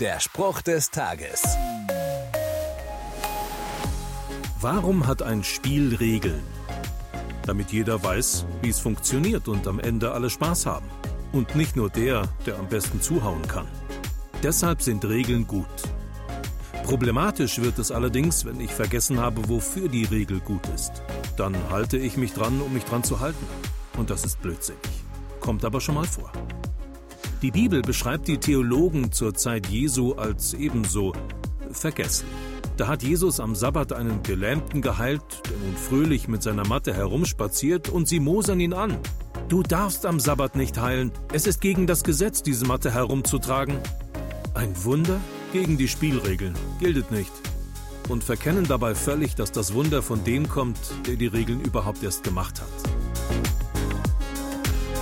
Der Spruch des Tages. Warum hat ein Spiel Regeln? Damit jeder weiß, wie es funktioniert und am Ende alle Spaß haben. Und nicht nur der, der am besten zuhauen kann. Deshalb sind Regeln gut. Problematisch wird es allerdings, wenn ich vergessen habe, wofür die Regel gut ist. Dann halte ich mich dran, um mich dran zu halten. Und das ist blödsinnig. Kommt aber schon mal vor. Die Bibel beschreibt die Theologen zur Zeit Jesu als ebenso vergesslich. Da hat Jesus am Sabbat einen Gelähmten geheilt, der nun fröhlich mit seiner Matte herumspaziert, und sie mosern ihn an. Du darfst am Sabbat nicht heilen. Es ist gegen das Gesetz, diese Matte herumzutragen. Ein Wunder gegen die Spielregeln. Giltet nicht. Und verkennen dabei völlig, dass das Wunder von dem kommt, der die Regeln überhaupt erst gemacht hat.